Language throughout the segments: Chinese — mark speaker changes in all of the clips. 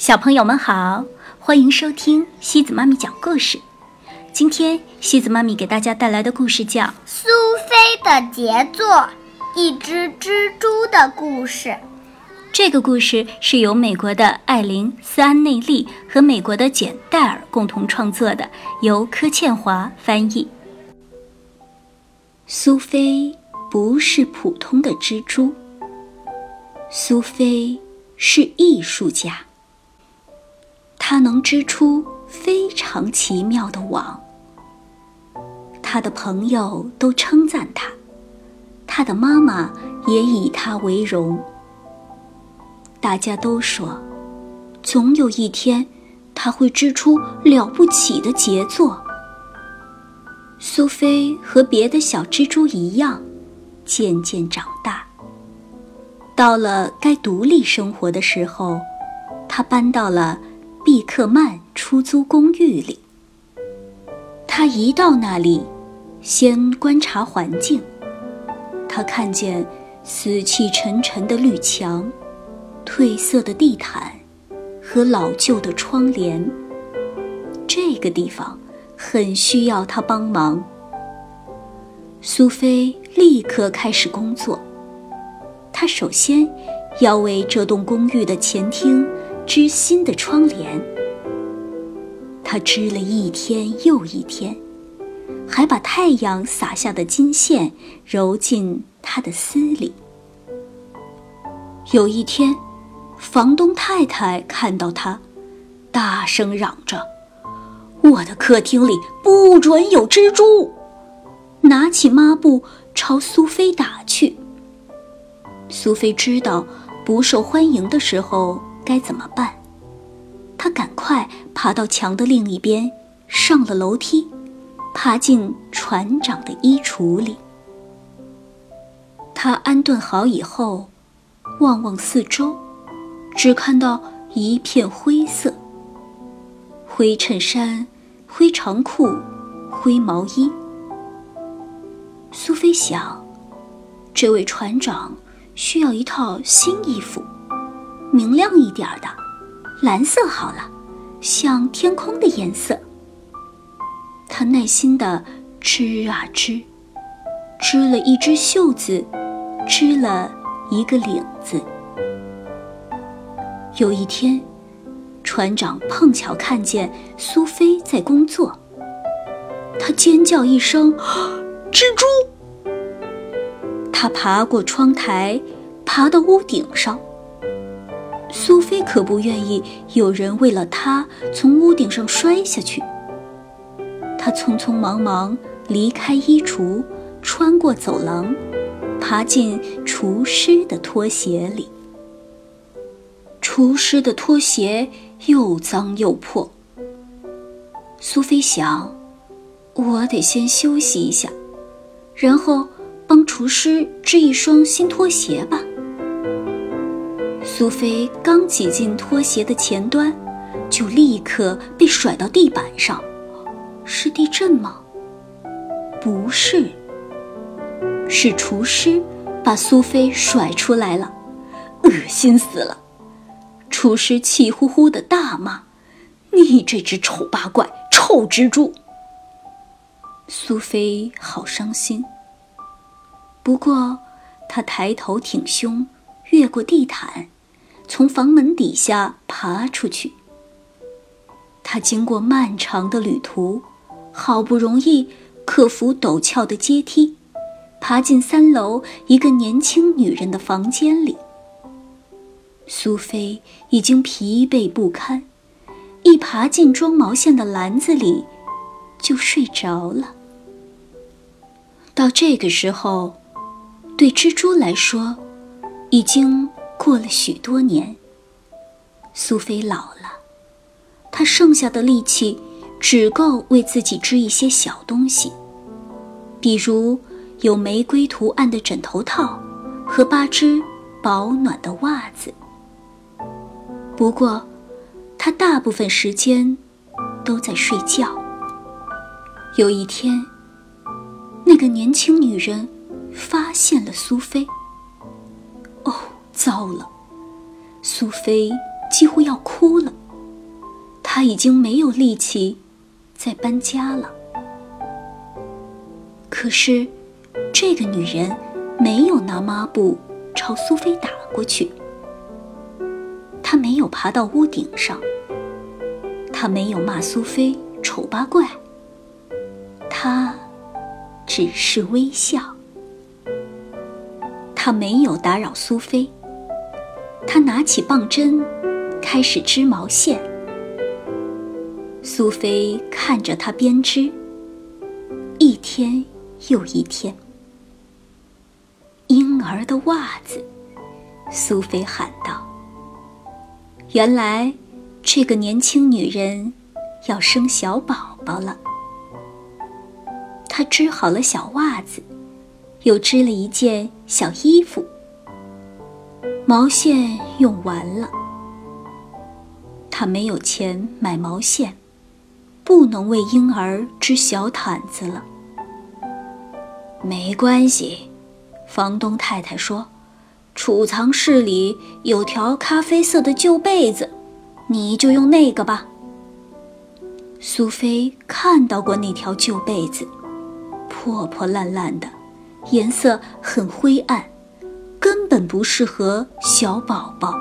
Speaker 1: 小朋友们好，欢迎收听西子妈咪讲故事。今天西子妈咪给大家带来的故事叫《
Speaker 2: 苏菲的杰作》，一只蜘蛛的故事。
Speaker 1: 这个故事是由美国的艾琳·斯安内利和美国的简·戴尔共同创作的，由柯倩华翻译。苏菲不是普通的蜘蛛，苏菲是艺术家。它能织出非常奇妙的网。他的朋友都称赞他，他的妈妈也以他为荣。大家都说，总有一天他会织出了不起的杰作。苏菲和别的小蜘蛛一样，渐渐长大。到了该独立生活的时候，她搬到了。毕克曼出租公寓里，他一到那里，先观察环境。他看见死气沉沉的绿墙、褪色的地毯和老旧的窗帘。这个地方很需要他帮忙。苏菲立刻开始工作。她首先要为这栋公寓的前厅。织新的窗帘，他织了一天又一天，还把太阳洒下的金线揉进他的丝里。有一天，房东太太看到他，大声嚷着：“我的客厅里不准有蜘蛛！”拿起抹布朝苏菲打去。苏菲知道不受欢迎的时候。该怎么办？他赶快爬到墙的另一边，上了楼梯，爬进船长的衣橱里。他安顿好以后，望望四周，只看到一片灰色。灰衬衫、灰长裤、灰毛衣。苏菲想，这位船长需要一套新衣服。明亮一点的，蓝色好了，像天空的颜色。他耐心地织啊织，织了一只袖子，织了一个领子。有一天，船长碰巧看见苏菲在工作，他尖叫一声：“蜘蛛！”他爬过窗台，爬到屋顶上。苏菲可不愿意有人为了她从屋顶上摔下去。她匆匆忙忙离开衣橱，穿过走廊，爬进厨师的拖鞋里。厨师的拖鞋又脏又破。苏菲想：“我得先休息一下，然后帮厨师织一双新拖鞋吧。”苏菲刚挤进拖鞋的前端，就立刻被甩到地板上。是地震吗？不是，是厨师把苏菲甩出来了，恶心死了！厨师气呼呼的大骂：“你这只丑八怪，臭蜘蛛！”苏菲好伤心。不过，她抬头挺胸，越过地毯。从房门底下爬出去。他经过漫长的旅途，好不容易克服陡峭的阶梯，爬进三楼一个年轻女人的房间里。苏菲已经疲惫不堪，一爬进装毛线的篮子里，就睡着了。到这个时候，对蜘蛛来说，已经。过了许多年，苏菲老了，她剩下的力气只够为自己织一些小东西，比如有玫瑰图案的枕头套和八只保暖的袜子。不过，她大部分时间都在睡觉。有一天，那个年轻女人发现了苏菲。哦糟了，苏菲几乎要哭了。她已经没有力气再搬家了。可是，这个女人没有拿抹布朝苏菲打过去。她没有爬到屋顶上。她没有骂苏菲丑八怪。她只是微笑。她没有打扰苏菲。她拿起棒针，开始织毛线。苏菲看着她编织，一天又一天。婴儿的袜子，苏菲喊道。原来，这个年轻女人要生小宝宝了。她织好了小袜子，又织了一件小衣服。毛线用完了，她没有钱买毛线。不能为婴儿织小毯子了。没关系，房东太太说，储藏室里有条咖啡色的旧被子，你就用那个吧。苏菲看到过那条旧被子，破破烂烂的，颜色很灰暗，根本不适合小宝宝。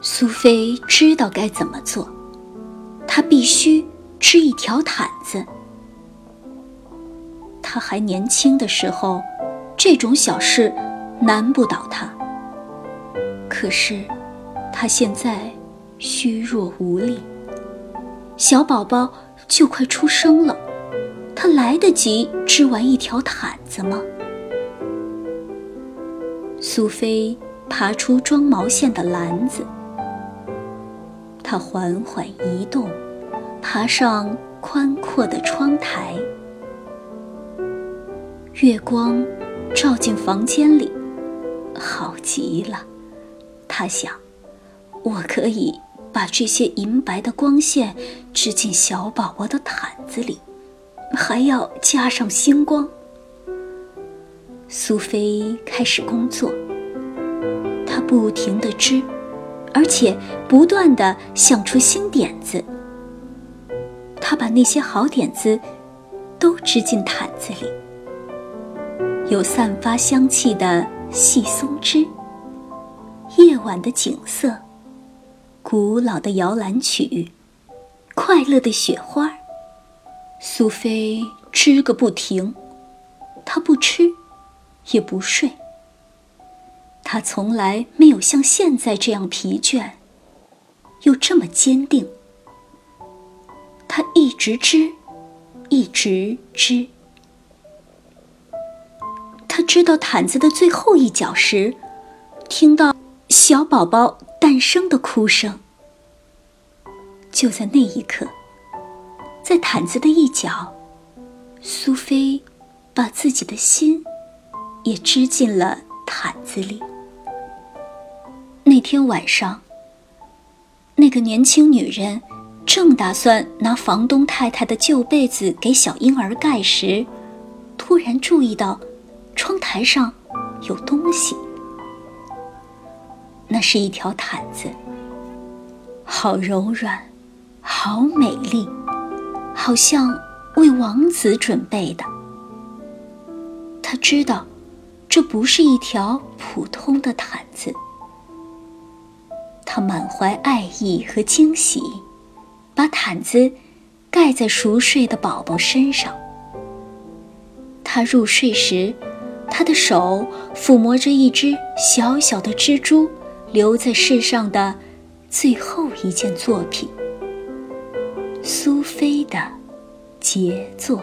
Speaker 1: 苏菲知道该怎么做，她必须。织一条毯子。她还年轻的时候，这种小事难不倒她。可是，他现在虚弱无力，小宝宝就快出生了，他来得及织完一条毯子吗？苏菲爬出装毛线的篮子，她缓缓移动。爬上宽阔的窗台，月光照进房间里，好极了。他想，我可以把这些银白的光线织进小宝宝的毯子里，还要加上星光。苏菲开始工作，她不停地织，而且不断地想出新点子。他把那些好点子都织进毯子里，有散发香气的细松枝，夜晚的景色，古老的摇篮曲，快乐的雪花。苏菲织个不停，她不吃，也不睡。他从来没有像现在这样疲倦，又这么坚定。他一直织，一直织。他织到毯子的最后一角时，听到小宝宝诞生的哭声。就在那一刻，在毯子的一角，苏菲把自己的心也织进了毯子里。那天晚上，那个年轻女人。正打算拿房东太太的旧被子给小婴儿盖时，突然注意到窗台上有东西。那是一条毯子，好柔软，好美丽，好像为王子准备的。他知道，这不是一条普通的毯子。他满怀爱意和惊喜。把毯子盖在熟睡的宝宝身上。他入睡时，他的手抚摸着一只小小的蜘蛛留在世上的最后一件作品——苏菲的杰作。